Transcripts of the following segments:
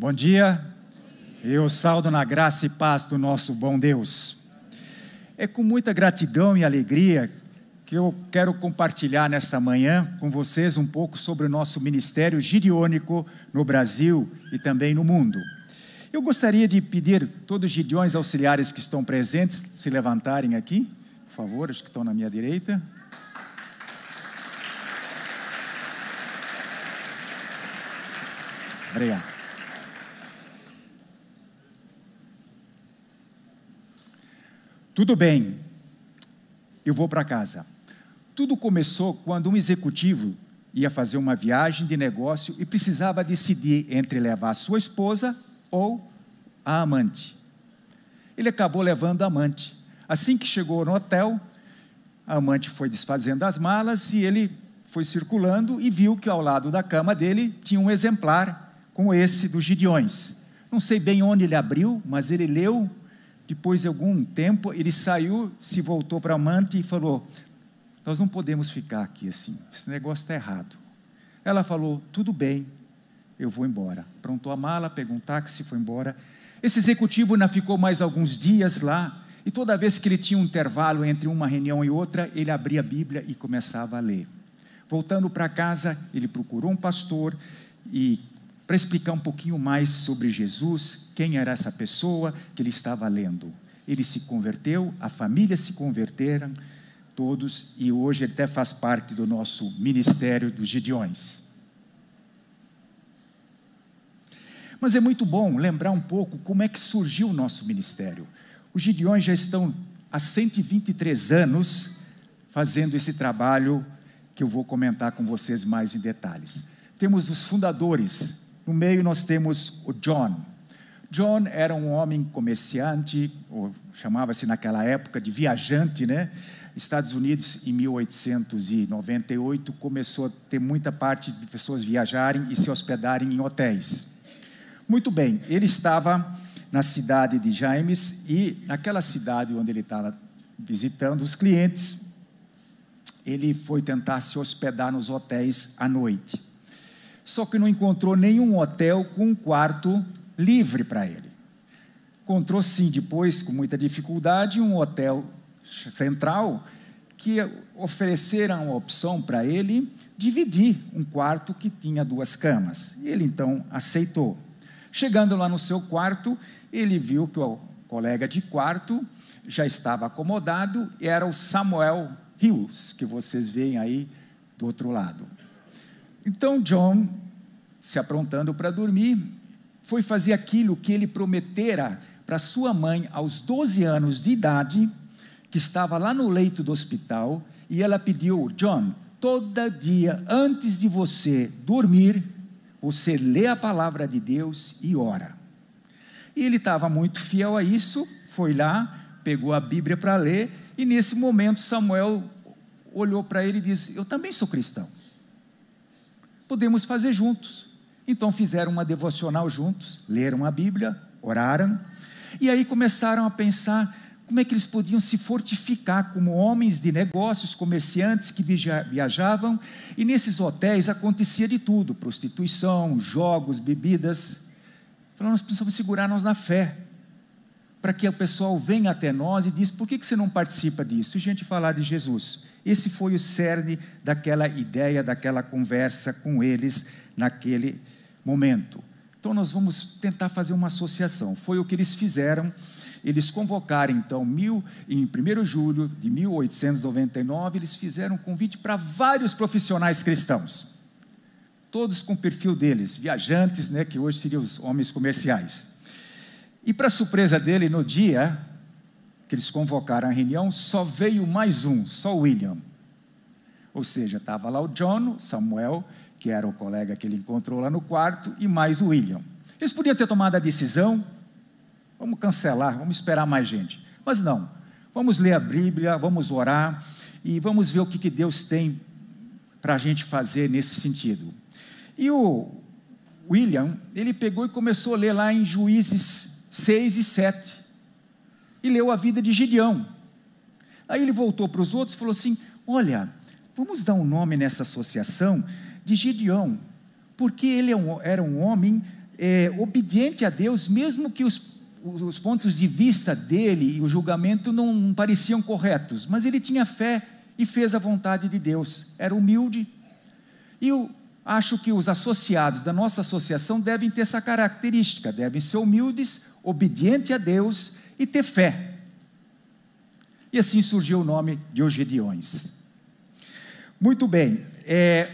Bom dia. Eu saldo na graça e paz do nosso bom Deus. É com muita gratidão e alegria que eu quero compartilhar nessa manhã com vocês um pouco sobre o nosso ministério gideônico no Brasil e também no mundo. Eu gostaria de pedir todos os gideões auxiliares que estão presentes se levantarem aqui, por favor, os que estão na minha direita. Obrigado. Tudo bem, eu vou para casa. Tudo começou quando um executivo ia fazer uma viagem de negócio e precisava decidir entre levar sua esposa ou a amante. Ele acabou levando a amante. Assim que chegou no hotel, a amante foi desfazendo as malas e ele foi circulando e viu que ao lado da cama dele tinha um exemplar com esse dos Gideões. Não sei bem onde ele abriu, mas ele leu. Depois de algum tempo, ele saiu, se voltou para a amante e falou: Nós não podemos ficar aqui assim, esse negócio está errado. Ela falou: Tudo bem, eu vou embora. Prontou a mala, pegou um táxi foi embora. Esse executivo ainda ficou mais alguns dias lá, e toda vez que ele tinha um intervalo entre uma reunião e outra, ele abria a Bíblia e começava a ler. Voltando para casa, ele procurou um pastor e para explicar um pouquinho mais sobre Jesus, quem era essa pessoa que ele estava lendo. Ele se converteu, a família se converteram, todos, e hoje ele até faz parte do nosso ministério dos Gideões. Mas é muito bom lembrar um pouco como é que surgiu o nosso ministério. Os Gideões já estão há 123 anos fazendo esse trabalho que eu vou comentar com vocês mais em detalhes. Temos os fundadores, no meio nós temos o John. John era um homem comerciante, ou chamava-se naquela época de viajante, né? Estados Unidos, em 1898, começou a ter muita parte de pessoas viajarem e se hospedarem em hotéis. Muito bem, ele estava na cidade de James e naquela cidade onde ele estava visitando os clientes, ele foi tentar se hospedar nos hotéis à noite só que não encontrou nenhum hotel com um quarto livre para ele. Encontrou sim, depois, com muita dificuldade, um hotel central que ofereceram a opção para ele dividir um quarto que tinha duas camas. Ele então aceitou. Chegando lá no seu quarto, ele viu que o colega de quarto já estava acomodado, era o Samuel Hills, que vocês veem aí do outro lado. Então John, se aprontando para dormir, foi fazer aquilo que ele prometera para sua mãe aos 12 anos de idade, que estava lá no leito do hospital, e ela pediu: John, todo dia antes de você dormir, você lê a palavra de Deus e ora. E ele estava muito fiel a isso, foi lá, pegou a Bíblia para ler, e nesse momento Samuel olhou para ele e disse: Eu também sou cristão podemos fazer juntos. Então fizeram uma devocional juntos, leram a Bíblia, oraram, e aí começaram a pensar como é que eles podiam se fortificar como homens de negócios, comerciantes que viajavam, e nesses hotéis acontecia de tudo: prostituição, jogos, bebidas. Falaram, nós precisamos segurar-nos na fé, para que o pessoal venha até nós e diz: por que você não participa disso? E a gente falar de Jesus. Esse foi o cerne daquela ideia, daquela conversa com eles naquele momento. Então nós vamos tentar fazer uma associação. Foi o que eles fizeram. Eles convocaram então mil, em 1 de julho de 1899, eles fizeram um convite para vários profissionais cristãos. Todos com o perfil deles, viajantes, né, que hoje seriam os homens comerciais. E para surpresa dele, no dia, que eles convocaram a reunião, só veio mais um, só o William. Ou seja, estava lá o John, Samuel, que era o colega que ele encontrou lá no quarto, e mais o William. Eles podiam ter tomado a decisão, vamos cancelar, vamos esperar mais gente. Mas não, vamos ler a Bíblia, vamos orar e vamos ver o que, que Deus tem para a gente fazer nesse sentido. E o William, ele pegou e começou a ler lá em Juízes 6 e 7 e leu a vida de Gideão. Aí ele voltou para os outros e falou assim: Olha, vamos dar um nome nessa associação de Gideão, porque ele é era um homem é, obediente a Deus, mesmo que os, os pontos de vista dele e o julgamento não pareciam corretos, mas ele tinha fé e fez a vontade de Deus. Era humilde. E eu acho que os associados da nossa associação devem ter essa característica, devem ser humildes, obedientes a Deus e ter fé. E assim surgiu o nome de Ogediões. Muito bem. É,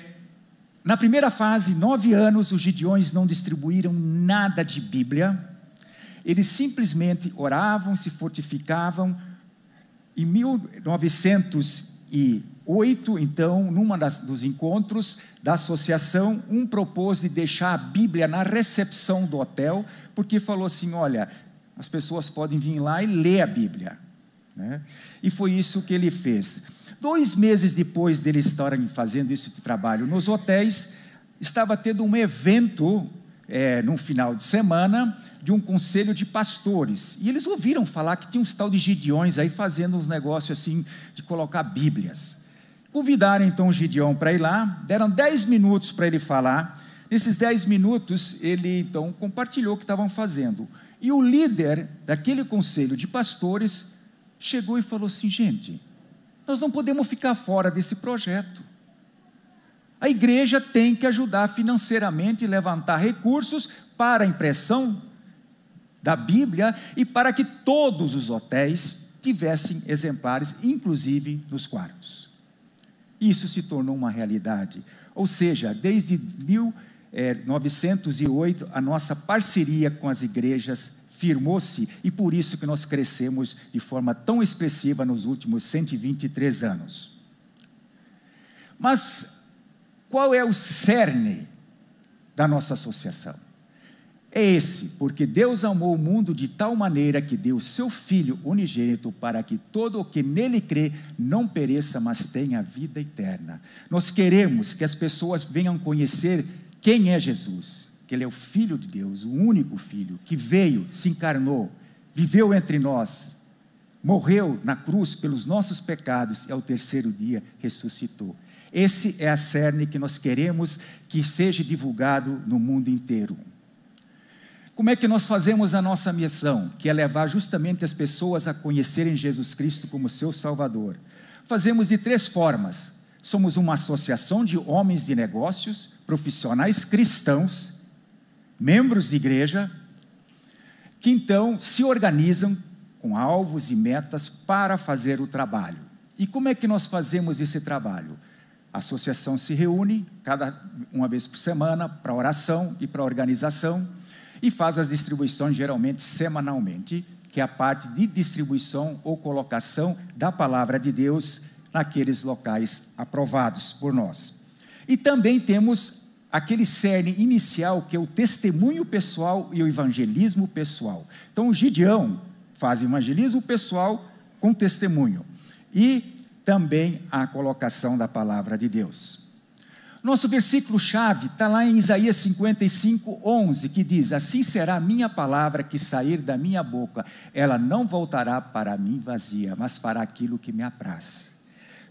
na primeira fase, nove anos, os Gideões não distribuíram nada de Bíblia. Eles simplesmente oravam, se fortificavam. Em 1908, então, numa das, dos encontros da associação, um propôs de deixar a Bíblia na recepção do hotel, porque falou assim: olha, as pessoas podem vir lá e ler a Bíblia. Né? E foi isso que ele fez. Dois meses depois dele estarem fazendo esse trabalho nos hotéis, estava tendo um evento é, num final de semana de um conselho de pastores. E eles ouviram falar que tinha uns tal de Gideões aí fazendo uns negócios assim de colocar Bíblias. Convidaram então Gideão para ir lá, deram dez minutos para ele falar. Nesses dez minutos, ele então compartilhou o que estavam fazendo. E o líder daquele conselho de pastores chegou e falou assim: gente, nós não podemos ficar fora desse projeto. A igreja tem que ajudar financeiramente e levantar recursos para a impressão da Bíblia e para que todos os hotéis tivessem exemplares, inclusive nos quartos. Isso se tornou uma realidade. Ou seja, desde 1908, eh, a nossa parceria com as igrejas firmou-se e por isso que nós crescemos de forma tão expressiva nos últimos 123 anos. Mas qual é o cerne da nossa associação? É esse, porque Deus amou o mundo de tal maneira que deu seu Filho unigênito para que todo o que nele crê não pereça, mas tenha vida eterna. Nós queremos que as pessoas venham conhecer quem é Jesus que Ele é o Filho de Deus, o único Filho, que veio, se encarnou, viveu entre nós, morreu na cruz pelos nossos pecados e ao terceiro dia ressuscitou. Esse é a cerne que nós queremos que seja divulgado no mundo inteiro. Como é que nós fazemos a nossa missão, que é levar justamente as pessoas a conhecerem Jesus Cristo como seu Salvador? Fazemos de três formas. Somos uma associação de homens de negócios, profissionais cristãos membros de igreja, que então se organizam com alvos e metas para fazer o trabalho. E como é que nós fazemos esse trabalho? A associação se reúne cada uma vez por semana para oração e para organização e faz as distribuições geralmente semanalmente, que é a parte de distribuição ou colocação da palavra de Deus naqueles locais aprovados por nós. E também temos aquele cerne inicial que é o testemunho pessoal e o evangelismo pessoal. Então, o Gideão faz evangelismo pessoal com testemunho e também a colocação da palavra de Deus. Nosso versículo-chave está lá em Isaías 55, 11, que diz: Assim será a minha palavra que sair da minha boca, ela não voltará para mim vazia, mas fará aquilo que me apraz.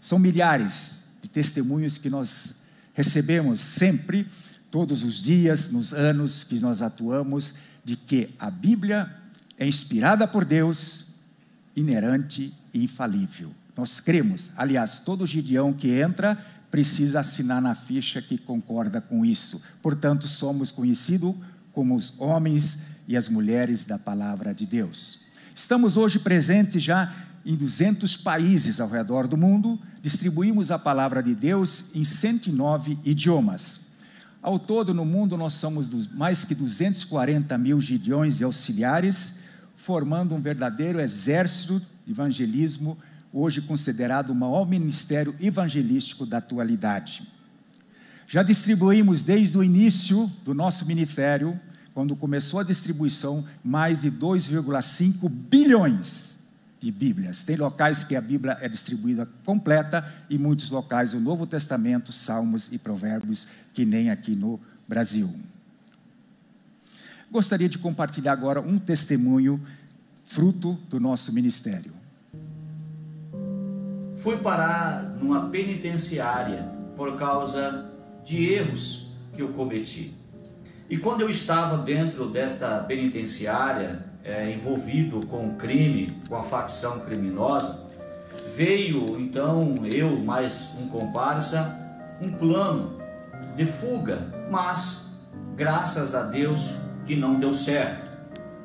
São milhares de testemunhos que nós recebemos sempre, todos os dias, nos anos que nós atuamos, de que a Bíblia é inspirada por Deus, inerente e infalível. Nós cremos, aliás, todo Gideão que entra precisa assinar na ficha que concorda com isso. Portanto, somos conhecidos como os homens e as mulheres da palavra de Deus. Estamos hoje presentes já em 200 países ao redor do mundo, distribuímos a palavra de Deus em 109 idiomas. Ao todo, no mundo, nós somos mais que 240 mil gideões e auxiliares, formando um verdadeiro exército evangelismo, hoje considerado o maior ministério evangelístico da atualidade. Já distribuímos desde o início do nosso ministério, quando começou a distribuição, mais de 2,5 bilhões de Bíblias. Tem locais que a Bíblia é distribuída completa e muitos locais o Novo Testamento, Salmos e Provérbios, que nem aqui no Brasil. Gostaria de compartilhar agora um testemunho fruto do nosso ministério. Fui parar numa penitenciária por causa de erros que eu cometi. E quando eu estava dentro desta penitenciária, é, envolvido com o crime, com a facção criminosa, veio então eu mais um comparsa, um plano de fuga, mas graças a Deus que não deu certo.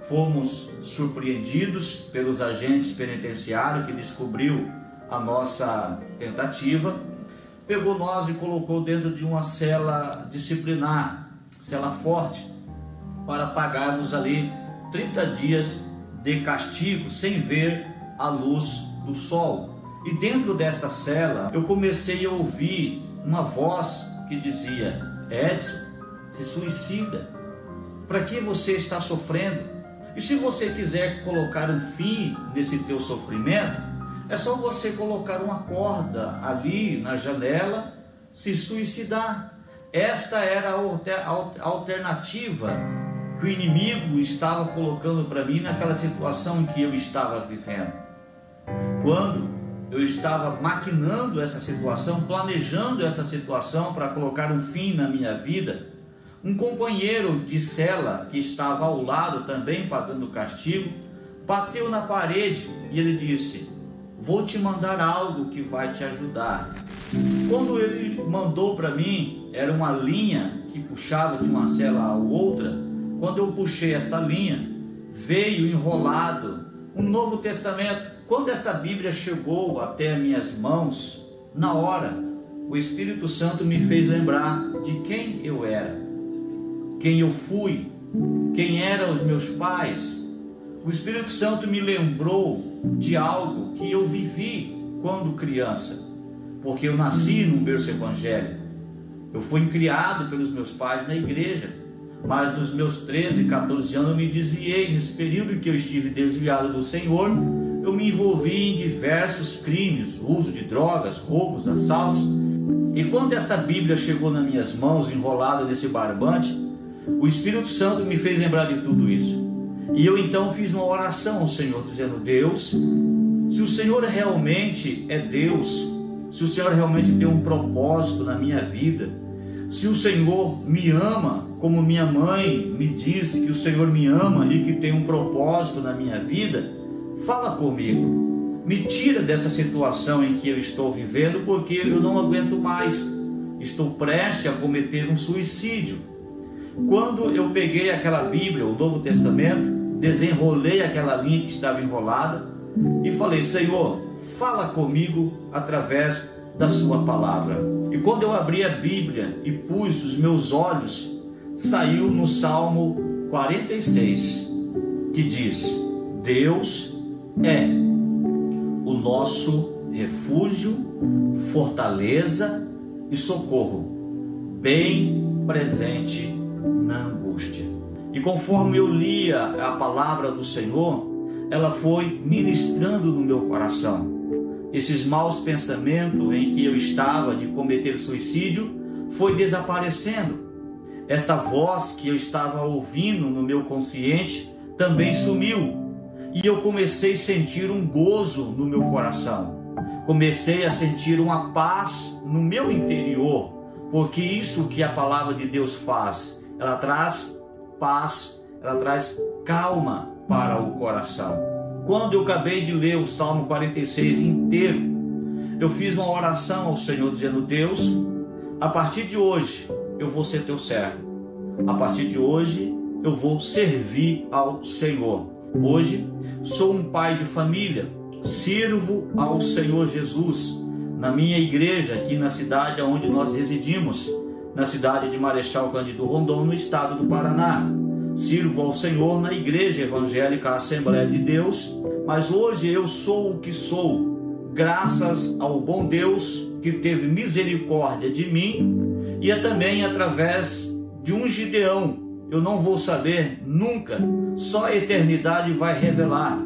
Fomos surpreendidos pelos agentes penitenciários que descobriu a nossa tentativa, pegou nós e colocou dentro de uma cela disciplinar cela forte, para pagarmos ali 30 dias de castigo sem ver a luz do sol. E dentro desta cela eu comecei a ouvir uma voz que dizia: Edson, se suicida. Para que você está sofrendo? E se você quiser colocar um fim nesse teu sofrimento, é só você colocar uma corda ali na janela, se suicidar. Esta era a alternativa que o inimigo estava colocando para mim naquela situação em que eu estava vivendo. Quando eu estava maquinando essa situação, planejando essa situação para colocar um fim na minha vida, um companheiro de cela que estava ao lado também pagando castigo, bateu na parede e ele disse: Vou te mandar algo que vai te ajudar. Quando ele mandou para mim, era uma linha que puxava de uma cela a outra. Quando eu puxei esta linha, veio enrolado um Novo Testamento. Quando esta Bíblia chegou até minhas mãos, na hora, o Espírito Santo me fez lembrar de quem eu era, quem eu fui, quem eram os meus pais. O Espírito Santo me lembrou de algo que eu vivi quando criança porque eu nasci num berço evangélico. Eu fui criado pelos meus pais na igreja, mas dos meus 13, 14 anos eu me desviei. Nesse período em que eu estive desviado do Senhor, eu me envolvi em diversos crimes, uso de drogas, roubos, assaltos. E quando esta Bíblia chegou nas minhas mãos, enrolada nesse barbante, o Espírito Santo me fez lembrar de tudo isso. E eu então fiz uma oração ao Senhor, dizendo: Deus, se o Senhor realmente é Deus, se o Senhor realmente tem um propósito na minha vida, se o Senhor me ama, como minha mãe me disse que o Senhor me ama e que tem um propósito na minha vida, fala comigo. Me tira dessa situação em que eu estou vivendo, porque eu não aguento mais. Estou prestes a cometer um suicídio. Quando eu peguei aquela Bíblia, o Novo Testamento, desenrolei aquela linha que estava enrolada e falei: Senhor, fala comigo através da Sua palavra. E quando eu abri a Bíblia e pus os meus olhos, saiu no Salmo 46, que diz: Deus é o nosso refúgio, fortaleza e socorro, bem presente na angústia. E conforme eu lia a palavra do Senhor, ela foi ministrando no meu coração esses maus pensamentos em que eu estava de cometer suicídio foi desaparecendo. Esta voz que eu estava ouvindo no meu consciente também sumiu. E eu comecei a sentir um gozo no meu coração. Comecei a sentir uma paz no meu interior, porque isso que a palavra de Deus faz, ela traz paz, ela traz calma para o coração. Quando eu acabei de ler o Salmo 46 inteiro, eu fiz uma oração ao Senhor dizendo: Deus, a partir de hoje eu vou ser teu servo. A partir de hoje eu vou servir ao Senhor. Hoje sou um pai de família, sirvo ao Senhor Jesus na minha igreja aqui na cidade onde nós residimos, na cidade de Marechal Cândido Rondon, no estado do Paraná sirvo ao Senhor na Igreja Evangélica Assembleia de Deus, mas hoje eu sou o que sou, graças ao bom Deus que teve misericórdia de mim e é também através de um Gideão. Eu não vou saber nunca, só a eternidade vai revelar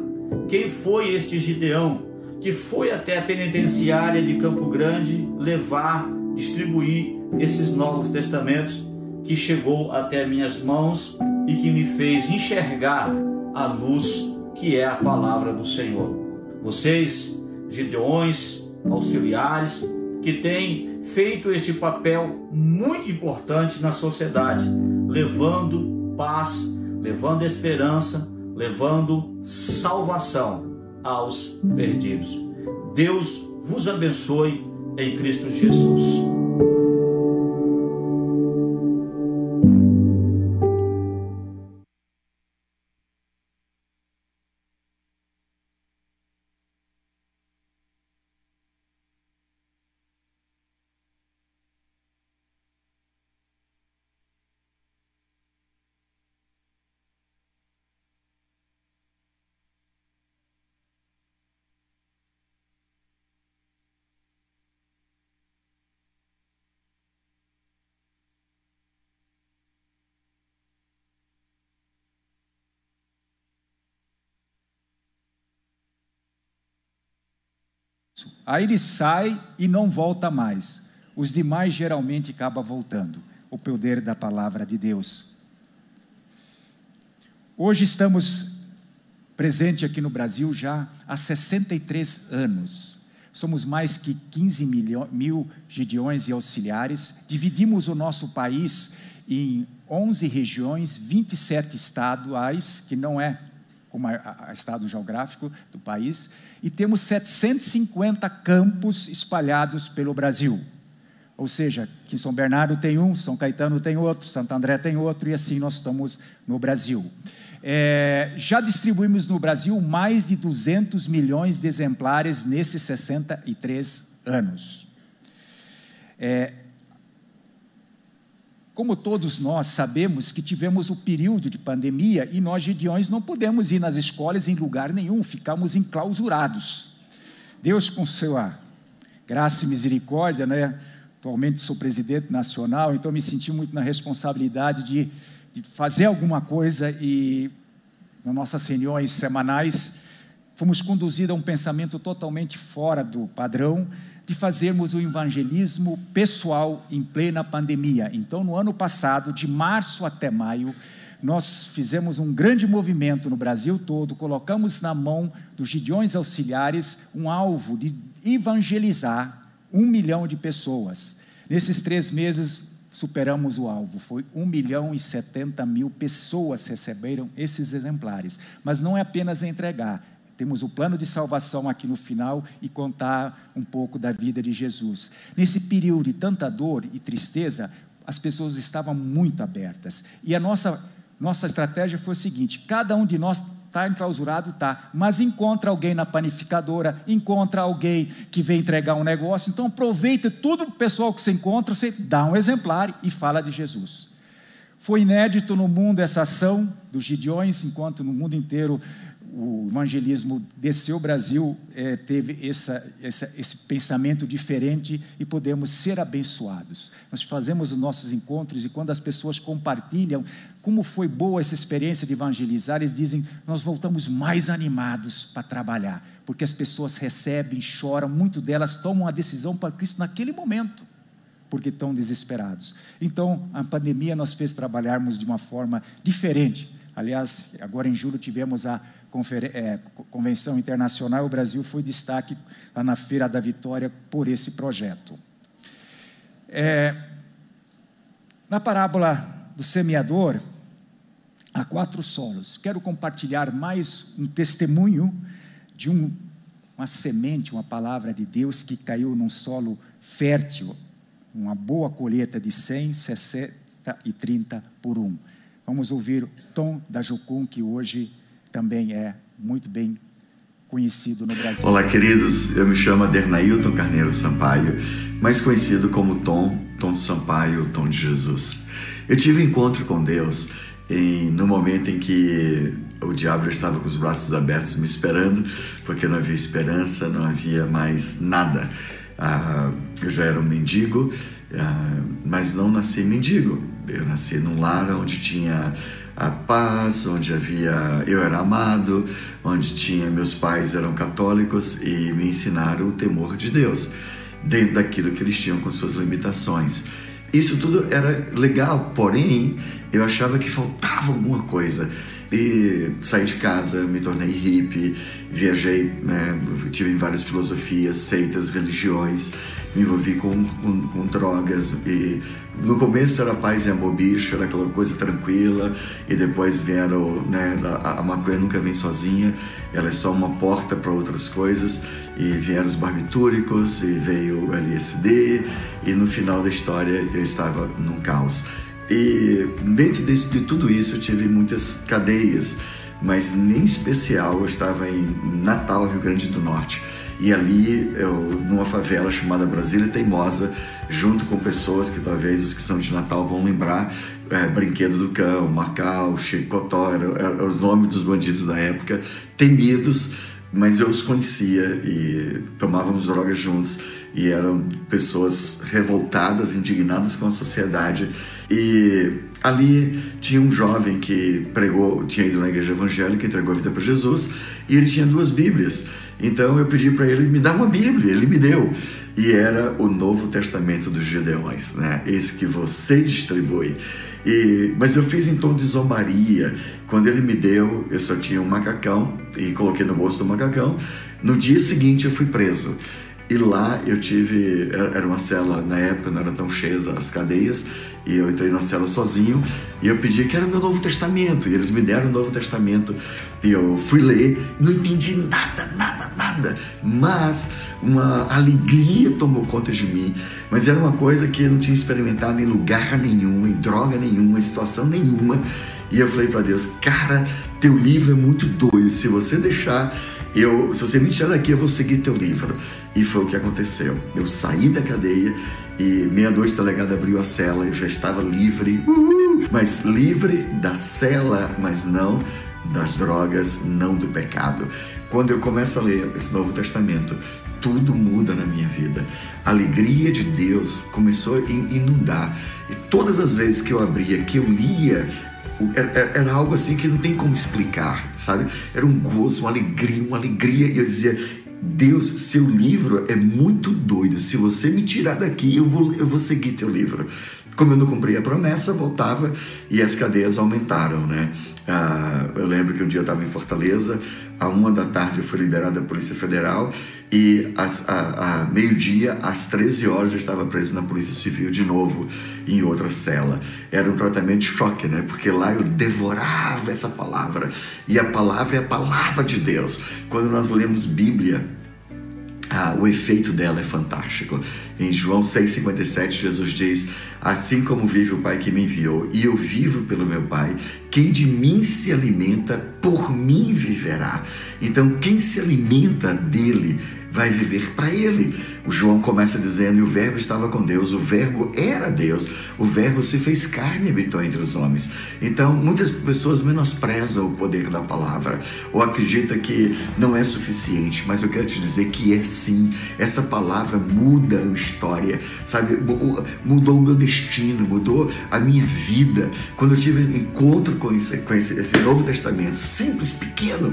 quem foi este Gideão que foi até a penitenciária de Campo Grande levar, distribuir esses novos testamentos que chegou até minhas mãos e que me fez enxergar a luz que é a palavra do Senhor. Vocês, gideões, auxiliares, que têm feito este papel muito importante na sociedade, levando paz, levando esperança, levando salvação aos perdidos. Deus vos abençoe em Cristo Jesus. Aí ele sai e não volta mais. Os demais geralmente acabam voltando. O poder da palavra de Deus. Hoje estamos presente aqui no Brasil já há 63 anos. Somos mais que 15 milho, mil gideões e auxiliares. Dividimos o nosso país em 11 regiões, 27 estaduais, que não é como a, a estado geográfico do país, e temos 750 campos espalhados pelo Brasil. Ou seja, que São Bernardo tem um, São Caetano tem outro, Santo André tem outro, e assim nós estamos no Brasil. É, já distribuímos no Brasil mais de 200 milhões de exemplares nesses 63 anos. É, como todos nós sabemos que tivemos o período de pandemia e nós, Gideões, não pudemos ir nas escolas em lugar nenhum, ficamos enclausurados. Deus, com sua graça e misericórdia, né? Atualmente sou presidente nacional, então me senti muito na responsabilidade de, de fazer alguma coisa e nas nossas reuniões semanais fomos conduzidos a um pensamento totalmente fora do padrão de fazermos o evangelismo pessoal em plena pandemia. Então, no ano passado, de março até maio, nós fizemos um grande movimento no Brasil todo, colocamos na mão dos Gideões Auxiliares um alvo de evangelizar um milhão de pessoas. Nesses três meses, superamos o alvo. Foi 1 milhão e 70 mil pessoas receberam esses exemplares. Mas não é apenas entregar, temos o plano de salvação aqui no final e contar um pouco da vida de Jesus. Nesse período de tanta dor e tristeza, as pessoas estavam muito abertas. E a nossa, nossa estratégia foi o seguinte: cada um de nós está enclausurado, está, mas encontra alguém na panificadora, encontra alguém que vem entregar um negócio, então aproveita tudo o pessoal que você encontra, você dá um exemplar e fala de Jesus. Foi inédito no mundo essa ação dos Gideões, enquanto no mundo inteiro o evangelismo desceu o Brasil, é, teve essa, essa, esse pensamento diferente e podemos ser abençoados. Nós fazemos os nossos encontros e quando as pessoas compartilham como foi boa essa experiência de evangelizar, eles dizem: nós voltamos mais animados para trabalhar, porque as pessoas recebem, choram, muito delas tomam a decisão para Cristo naquele momento porque estão desesperados. Então, a pandemia nos fez trabalharmos de uma forma diferente. Aliás, agora em julho tivemos a é, convenção internacional, o Brasil foi destaque lá na Feira da Vitória por esse projeto. É, na parábola do semeador, há quatro solos. Quero compartilhar mais um testemunho de um, uma semente, uma palavra de Deus que caiu num solo fértil, uma boa colheita de 100, 60 e 30 por um. Vamos ouvir Tom da Jucum, que hoje também é muito bem conhecido no Brasil. Olá, queridos. Eu me chamo Adernailton Carneiro Sampaio, mais conhecido como Tom, Tom Sampaio, Tom de Jesus. Eu tive um encontro com Deus em, no momento em que o diabo já estava com os braços abertos me esperando, porque não havia esperança, não havia mais nada. Ah, eu já era um mendigo, ah, mas não nasci mendigo. Eu nasci num lar onde tinha a paz, onde havia eu era amado, onde tinha meus pais eram católicos e me ensinaram o temor de Deus, dentro daquilo que eles tinham com suas limitações. Isso tudo era legal, porém eu achava que faltava alguma coisa. E saí de casa, me tornei hippie, viajei, né, tive várias filosofias, seitas, religiões, me envolvi com, com, com, drogas. E no começo era paz e amor bicho, era aquela coisa tranquila, e depois vieram, né, a, a maconha nunca vem sozinha, ela é só uma porta para outras coisas, e vieram os barbitúricos, e veio o LSD, e no final da história eu estava num caos. E dentro de, de tudo isso eu tive muitas cadeias, mas nem especial eu estava em Natal, Rio Grande do Norte. E ali, eu, numa favela chamada Brasília Teimosa, junto com pessoas que talvez os que são de Natal vão lembrar, é, Brinquedo do Cão, Macau, Chicotó, era os nomes dos bandidos da época, temidos, mas eu os conhecia e tomávamos drogas juntos e eram pessoas revoltadas, indignadas com a sociedade. E ali tinha um jovem que pregou, tinha ido na igreja evangélica, entregou a vida para Jesus, e ele tinha duas Bíblias. Então eu pedi para ele me dar uma Bíblia, ele me deu. E era o Novo Testamento dos Gedeões, né? Esse que você distribui. E, mas eu fiz em tom de zombaria. Quando ele me deu, eu só tinha um macacão e coloquei no bolso do macacão. No dia seguinte eu fui preso. E lá eu tive, era uma cela, na época não era tão cheia as cadeias, e eu entrei na cela sozinho, e eu pedi que era meu Novo Testamento, e eles me deram o Novo Testamento, e eu fui ler, não entendi nada, nada, nada, mas uma alegria tomou conta de mim, mas era uma coisa que eu não tinha experimentado em lugar nenhum, em droga nenhuma, em situação nenhuma, e eu falei para Deus, cara, teu livro é muito doido, se você deixar eu, se você me tirar daqui, eu vou seguir teu livro. E foi o que aconteceu. Eu saí da cadeia e meia-noite o delegado abriu a cela, eu já estava livre, uhul, mas livre da cela, mas não das drogas, não do pecado. Quando eu começo a ler esse Novo Testamento, tudo muda na minha vida. A alegria de Deus começou a inundar. E todas as vezes que eu abria, que eu lia era, era, algo assim que não tem como explicar, sabe? Era um gozo, uma alegria, uma alegria. E eu dizia: Deus, seu livro é muito doido. Se você me tirar daqui, eu vou, eu vou seguir teu livro. Como eu não cumpri a promessa, voltava e as cadeias aumentaram, né? Ah, eu lembro que um dia eu estava em Fortaleza, a uma da tarde eu fui liberado da Polícia Federal e às, a, a meio-dia, às 13 horas, eu estava preso na Polícia Civil de novo, em outra cela. Era um tratamento de choque, né? Porque lá eu devorava essa palavra e a palavra é a palavra de Deus. Quando nós lemos Bíblia, ah, o efeito dela é fantástico. Em João 6,57, Jesus diz: Assim como vive o Pai que me enviou, e eu vivo pelo meu Pai, quem de mim se alimenta, por mim viverá. Então, quem se alimenta dele vai viver para ele. O João começa dizendo: e o Verbo estava com Deus, o Verbo era Deus, o Verbo se fez carne e habitou entre os homens. Então, muitas pessoas menosprezam o poder da palavra ou acreditam que não é suficiente, mas eu quero te dizer que é sim. Essa palavra muda a história, sabe? Mudou o meu destino, mudou a minha vida. Quando eu tive encontro com esse, com esse, esse Novo Testamento, simples, pequeno,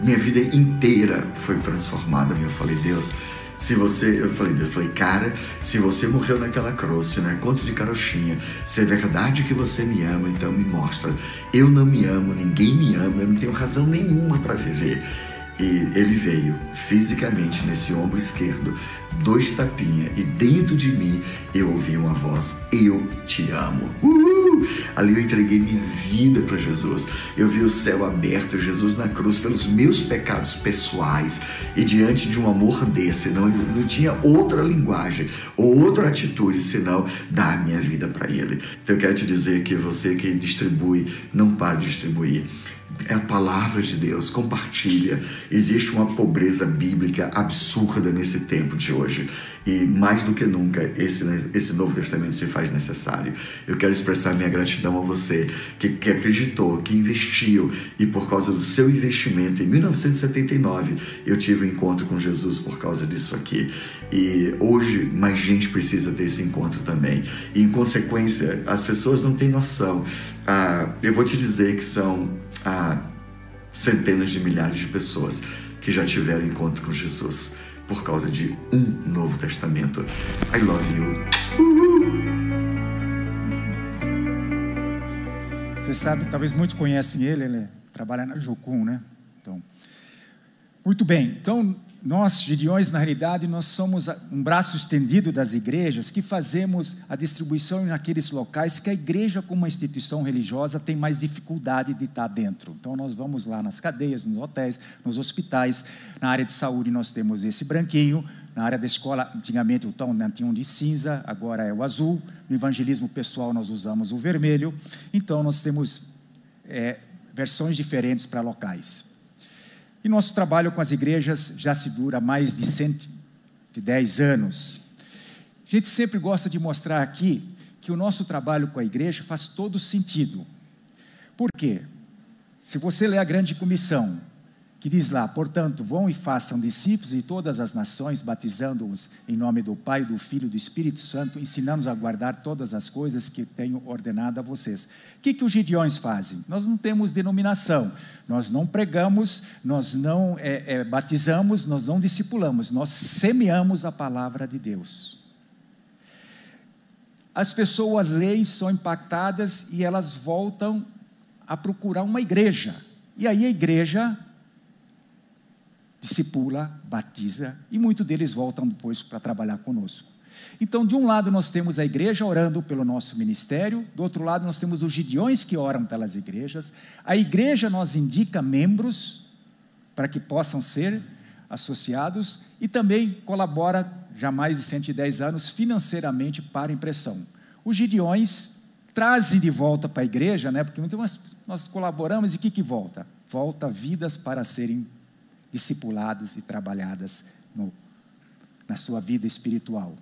minha vida inteira foi transformada. Eu falei, Deus, se você, eu falei, Deus, eu falei, cara, se você morreu naquela cruz, né, conto de carochinha, se é verdade que você me ama, então me mostra. Eu não me amo, ninguém me ama, eu não tenho razão nenhuma para viver. E ele veio fisicamente nesse ombro esquerdo, dois tapinhas, e dentro de mim eu ouvi uma voz: Eu te amo. Uhul! Ali eu entreguei minha vida para Jesus. Eu vi o céu aberto, Jesus na cruz pelos meus pecados pessoais. E diante de um amor desse, não, não tinha outra linguagem ou outra atitude senão dar minha vida para Ele. Então eu quero te dizer que você que distribui, não pare de distribuir é a palavra de Deus, compartilha. Existe uma pobreza bíblica absurda nesse tempo de hoje. E mais do que nunca, esse, esse Novo Testamento se faz necessário. Eu quero expressar minha gratidão a você que, que acreditou, que investiu, e por causa do seu investimento, em 1979, eu tive um encontro com Jesus por causa disso aqui. E hoje, mais gente precisa ter esse encontro também. E, em consequência, as pessoas não têm noção. Ah, eu vou te dizer que são ah, centenas de milhares de pessoas que já tiveram encontro com Jesus por causa de um Novo Testamento. I love you. Você sabe, talvez muitos conhecem ele, ele trabalha na Jocum, né? Muito bem. Então, nós, Gideões, na realidade, nós somos um braço estendido das igrejas que fazemos a distribuição naqueles locais que a igreja, como uma instituição religiosa, tem mais dificuldade de estar dentro. Então, nós vamos lá nas cadeias, nos hotéis, nos hospitais. Na área de saúde, nós temos esse branquinho. Na área da escola, antigamente o tom né, tinha um de cinza, agora é o azul. No evangelismo pessoal, nós usamos o vermelho. Então, nós temos é, versões diferentes para locais. E nosso trabalho com as igrejas já se dura mais de 110 anos. A gente sempre gosta de mostrar aqui que o nosso trabalho com a igreja faz todo sentido. Por quê? Se você ler a grande comissão, que diz lá, portanto, vão e façam discípulos de todas as nações, batizando-os em nome do Pai, do Filho e do Espírito Santo, ensinando-os a guardar todas as coisas que tenho ordenado a vocês. O que, que os gideões fazem? Nós não temos denominação, nós não pregamos, nós não é, é, batizamos, nós não discipulamos, nós semeamos a palavra de Deus. As pessoas leem, são impactadas e elas voltam a procurar uma igreja. E aí a igreja discipula, batiza, e muitos deles voltam depois para trabalhar conosco. Então, de um lado, nós temos a igreja orando pelo nosso ministério, do outro lado, nós temos os gideões que oram pelas igrejas. A igreja nos indica membros para que possam ser associados e também colabora, já mais de 110 anos, financeiramente para impressão. Os gideões trazem de volta para a igreja, né, porque muitas nós colaboramos e o que, que volta? Volta vidas para serem discipuladas e trabalhadas no, na sua vida espiritual.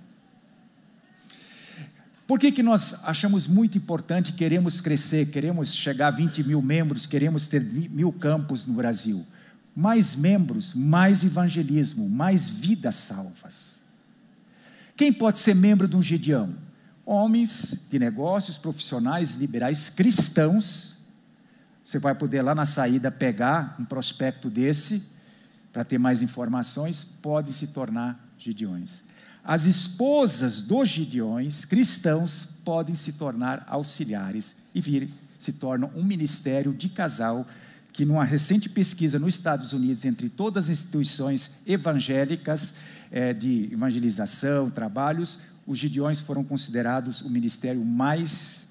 Por que, que nós achamos muito importante, queremos crescer, queremos chegar a 20 mil membros, queremos ter mil campos no Brasil? Mais membros, mais evangelismo, mais vidas salvas. Quem pode ser membro de um Gideão? Homens de negócios, profissionais, liberais, cristãos. Você vai poder lá na saída pegar um prospecto desse para ter mais informações, pode se tornar gideões. As esposas dos gideões, cristãos, podem se tornar auxiliares e vir, se tornam um ministério de casal que numa recente pesquisa nos Estados Unidos entre todas as instituições evangélicas é, de evangelização, trabalhos, os gideões foram considerados o ministério mais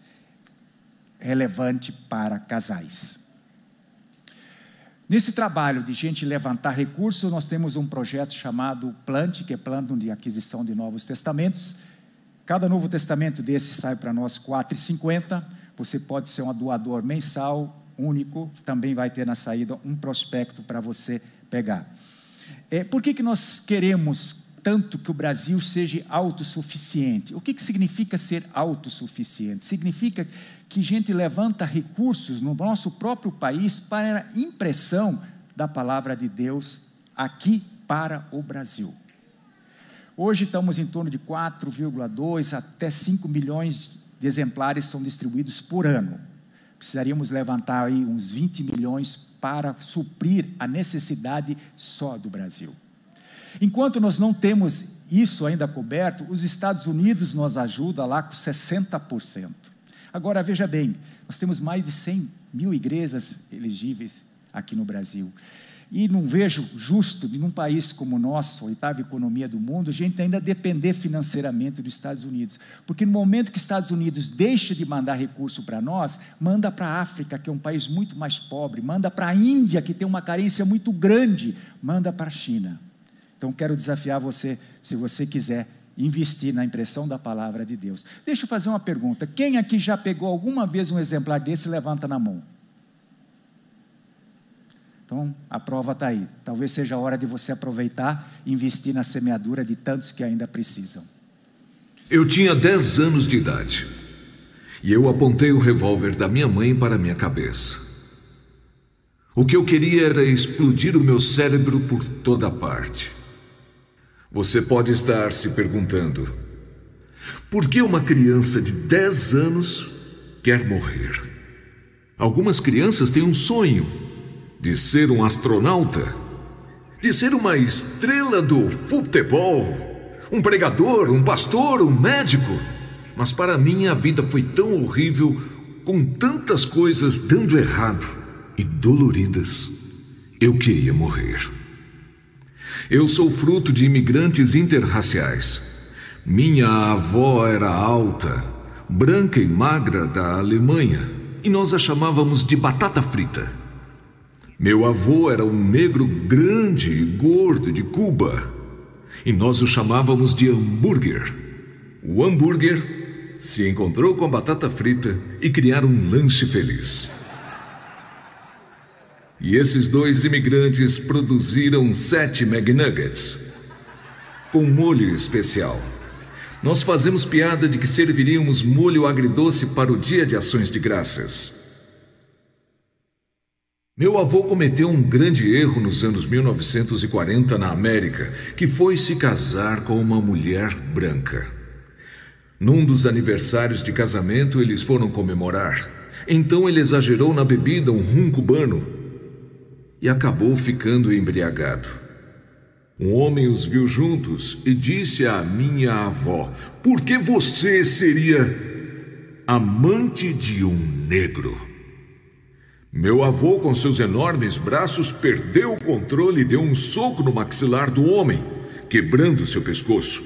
relevante para casais. Nesse trabalho de gente levantar recursos, nós temos um projeto chamado Plante, que é plano de aquisição de novos testamentos. Cada novo testamento desse sai para nós R$ 4,50. Você pode ser um doador mensal, único, também vai ter na saída um prospecto para você pegar. É, por que, que nós queremos tanto que o Brasil seja autossuficiente. O que, que significa ser autossuficiente? Significa que a gente levanta recursos no nosso próprio país para a impressão da palavra de Deus aqui para o Brasil. Hoje estamos em torno de 4,2 até 5 milhões de exemplares são distribuídos por ano. Precisaríamos levantar aí uns 20 milhões para suprir a necessidade só do Brasil. Enquanto nós não temos isso ainda coberto, os Estados Unidos nos ajuda lá com 60%. Agora, veja bem, nós temos mais de 100 mil igrejas elegíveis aqui no Brasil. E não vejo justo, num país como o nosso, oitava economia do mundo, a gente ainda depender financeiramente dos Estados Unidos. Porque no momento que os Estados Unidos deixa de mandar recurso para nós, manda para a África, que é um país muito mais pobre, manda para a Índia, que tem uma carência muito grande, manda para a China. Então quero desafiar você, se você quiser investir na impressão da palavra de Deus. Deixa eu fazer uma pergunta. Quem aqui já pegou alguma vez um exemplar desse, levanta na mão. Então, a prova está aí. Talvez seja a hora de você aproveitar e investir na semeadura de tantos que ainda precisam. Eu tinha 10 anos de idade e eu apontei o revólver da minha mãe para minha cabeça. O que eu queria era explodir o meu cérebro por toda parte. Você pode estar se perguntando: por que uma criança de 10 anos quer morrer? Algumas crianças têm um sonho de ser um astronauta, de ser uma estrela do futebol, um pregador, um pastor, um médico. Mas para mim a vida foi tão horrível, com tantas coisas dando errado, e doloridas, eu queria morrer. Eu sou fruto de imigrantes interraciais. Minha avó era alta, branca e magra da Alemanha, e nós a chamávamos de batata frita. Meu avô era um negro grande e gordo de Cuba, e nós o chamávamos de hambúrguer. O hambúrguer se encontrou com a batata frita e criaram um lanche feliz. E esses dois imigrantes produziram sete McNuggets com molho especial. Nós fazemos piada de que serviríamos molho agridoce para o Dia de Ações de Graças. Meu avô cometeu um grande erro nos anos 1940 na América, que foi se casar com uma mulher branca. Num dos aniversários de casamento, eles foram comemorar. Então ele exagerou na bebida um rum cubano e acabou ficando embriagado. Um homem os viu juntos e disse à minha avó: Por que você seria amante de um negro? Meu avô, com seus enormes braços, perdeu o controle e deu um soco no maxilar do homem, quebrando seu pescoço.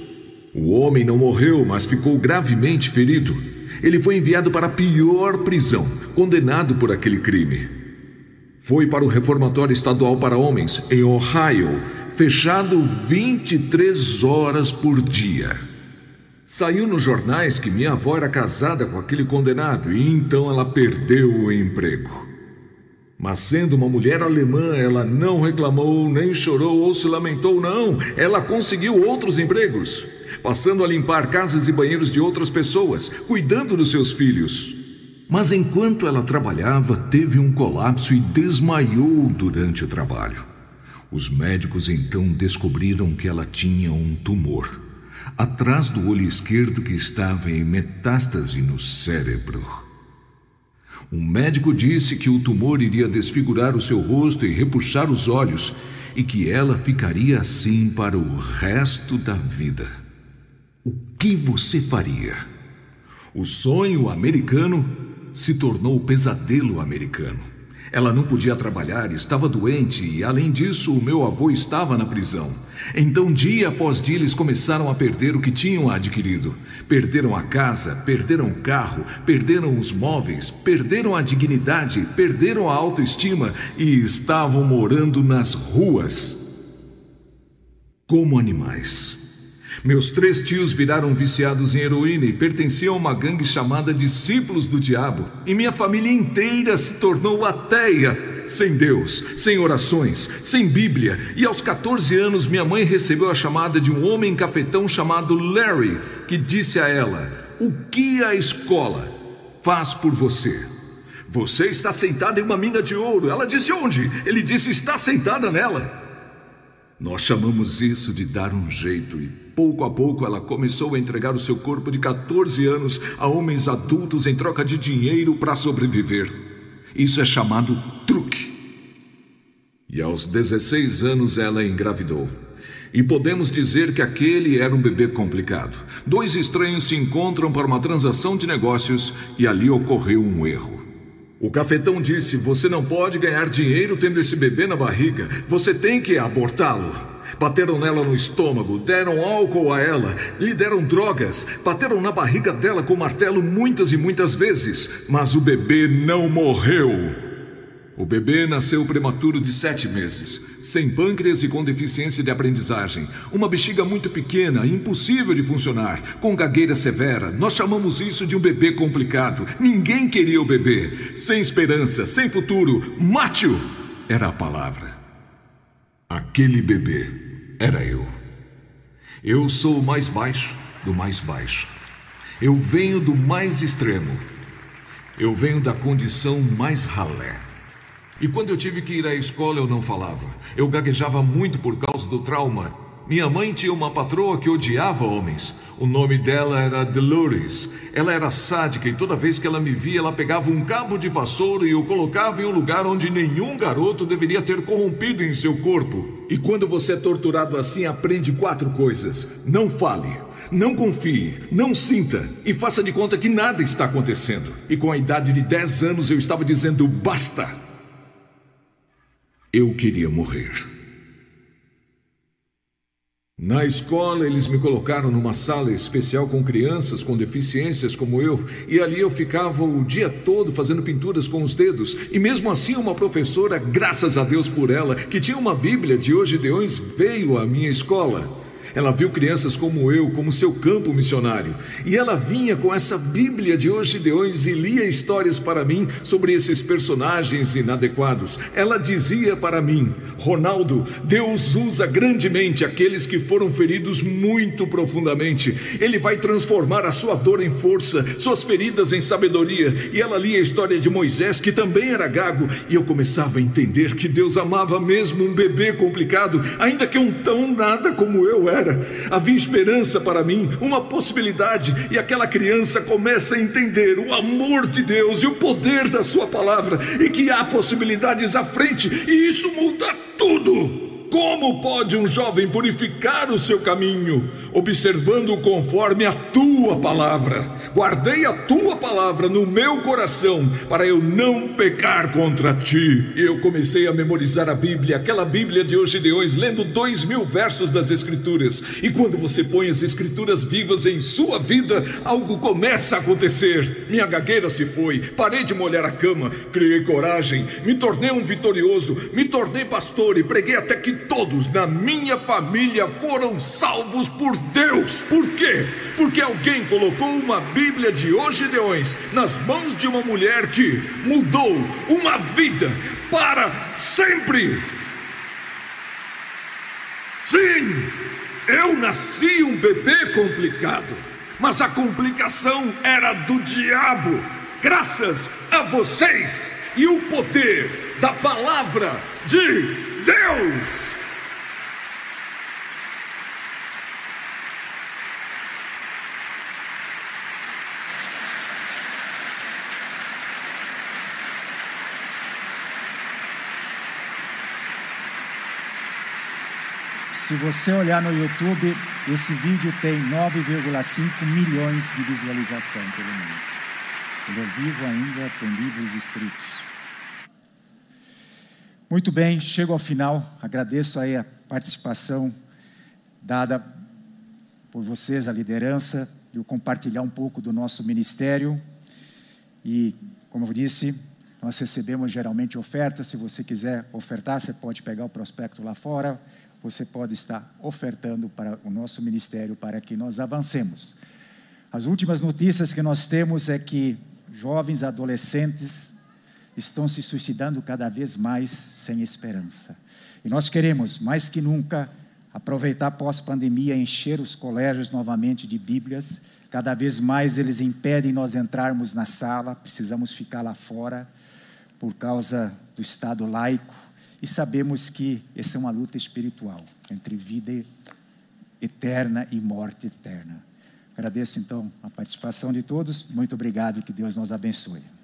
O homem não morreu, mas ficou gravemente ferido. Ele foi enviado para a pior prisão, condenado por aquele crime. Foi para o reformatório estadual para homens, em Ohio, fechado 23 horas por dia. Saiu nos jornais que minha avó era casada com aquele condenado e então ela perdeu o emprego. Mas sendo uma mulher alemã, ela não reclamou, nem chorou ou se lamentou, não. Ela conseguiu outros empregos, passando a limpar casas e banheiros de outras pessoas, cuidando dos seus filhos. Mas enquanto ela trabalhava, teve um colapso e desmaiou durante o trabalho. Os médicos então descobriram que ela tinha um tumor atrás do olho esquerdo que estava em metástase no cérebro. Um médico disse que o tumor iria desfigurar o seu rosto e repuxar os olhos, e que ela ficaria assim para o resto da vida. O que você faria? O sonho americano se tornou o pesadelo americano. Ela não podia trabalhar, estava doente e, além disso, o meu avô estava na prisão. Então, dia após dia, eles começaram a perder o que tinham adquirido. Perderam a casa, perderam o carro, perderam os móveis, perderam a dignidade, perderam a autoestima e estavam morando nas ruas como animais. Meus três tios viraram viciados em heroína e pertenciam a uma gangue chamada Discípulos do Diabo. E minha família inteira se tornou ateia, sem Deus, sem orações, sem Bíblia. E aos 14 anos, minha mãe recebeu a chamada de um homem cafetão chamado Larry, que disse a ela: O que a escola faz por você? Você está sentada em uma mina de ouro. Ela disse onde? Ele disse: Está sentada nela. Nós chamamos isso de dar um jeito, e pouco a pouco ela começou a entregar o seu corpo de 14 anos a homens adultos em troca de dinheiro para sobreviver. Isso é chamado truque. E aos 16 anos ela engravidou. E podemos dizer que aquele era um bebê complicado. Dois estranhos se encontram para uma transação de negócios e ali ocorreu um erro. O cafetão disse: Você não pode ganhar dinheiro tendo esse bebê na barriga. Você tem que abortá-lo. Bateram nela no estômago, deram álcool a ela, lhe deram drogas, bateram na barriga dela com martelo muitas e muitas vezes, mas o bebê não morreu. O bebê nasceu prematuro de sete meses, sem pâncreas e com deficiência de aprendizagem. Uma bexiga muito pequena, impossível de funcionar, com gagueira severa. Nós chamamos isso de um bebê complicado. Ninguém queria o bebê. Sem esperança, sem futuro. Mate-o! Era a palavra. Aquele bebê era eu. Eu sou o mais baixo do mais baixo. Eu venho do mais extremo. Eu venho da condição mais ralé. E quando eu tive que ir à escola, eu não falava. Eu gaguejava muito por causa do trauma. Minha mãe tinha uma patroa que odiava homens. O nome dela era Dolores. Ela era sádica e toda vez que ela me via, ela pegava um cabo de vassoura e o colocava em um lugar onde nenhum garoto deveria ter corrompido em seu corpo. E quando você é torturado assim, aprende quatro coisas: não fale, não confie, não sinta e faça de conta que nada está acontecendo. E com a idade de 10 anos eu estava dizendo basta. Eu queria morrer. Na escola, eles me colocaram numa sala especial com crianças com deficiências como eu, e ali eu ficava o dia todo fazendo pinturas com os dedos. E mesmo assim, uma professora, graças a Deus por ela, que tinha uma Bíblia de hoje deões, veio à minha escola. Ela viu crianças como eu, como seu campo missionário. E ela vinha com essa Bíblia de hoje de hoje e lia histórias para mim sobre esses personagens inadequados. Ela dizia para mim: Ronaldo, Deus usa grandemente aqueles que foram feridos muito profundamente. Ele vai transformar a sua dor em força, suas feridas em sabedoria. E ela lia a história de Moisés, que também era gago, e eu começava a entender que Deus amava mesmo um bebê complicado, ainda que um tão nada como eu era era. Havia esperança para mim, uma possibilidade, e aquela criança começa a entender o amor de Deus e o poder da Sua palavra, e que há possibilidades à frente, e isso muda tudo. Como pode um jovem purificar o seu caminho? Observando conforme a tua palavra. Guardei a tua palavra no meu coração para eu não pecar contra ti. Eu comecei a memorizar a Bíblia, aquela Bíblia de hoje de hoje, lendo dois mil versos das Escrituras. E quando você põe as Escrituras vivas em sua vida, algo começa a acontecer. Minha gagueira se foi, parei de molhar a cama, criei coragem, me tornei um vitorioso, me tornei pastor e preguei até que todos na minha família foram salvos por Deus. Por quê? Porque alguém colocou uma Bíblia de Ogideões nas mãos de uma mulher que mudou uma vida para sempre. Sim, eu nasci um bebê complicado, mas a complicação era do diabo. Graças a vocês e o poder da palavra de Deus. Se você olhar no YouTube, esse vídeo tem 9,5 milhões de visualização pelo mundo. Ele é vivo ainda, tem livros escritos. Muito bem, chego ao final. Agradeço aí a participação dada por vocês, a liderança, e o compartilhar um pouco do nosso ministério. E, como eu disse, nós recebemos geralmente ofertas. Se você quiser ofertar, você pode pegar o prospecto lá fora. Você pode estar ofertando para o nosso ministério para que nós avancemos. As últimas notícias que nós temos é que jovens adolescentes estão se suicidando cada vez mais sem esperança. E nós queremos, mais que nunca, aproveitar pós-pandemia, encher os colégios novamente de Bíblias. Cada vez mais eles impedem nós entrarmos na sala, precisamos ficar lá fora por causa do Estado laico. E sabemos que essa é uma luta espiritual entre vida eterna e morte eterna. Agradeço então a participação de todos. Muito obrigado e que Deus nos abençoe.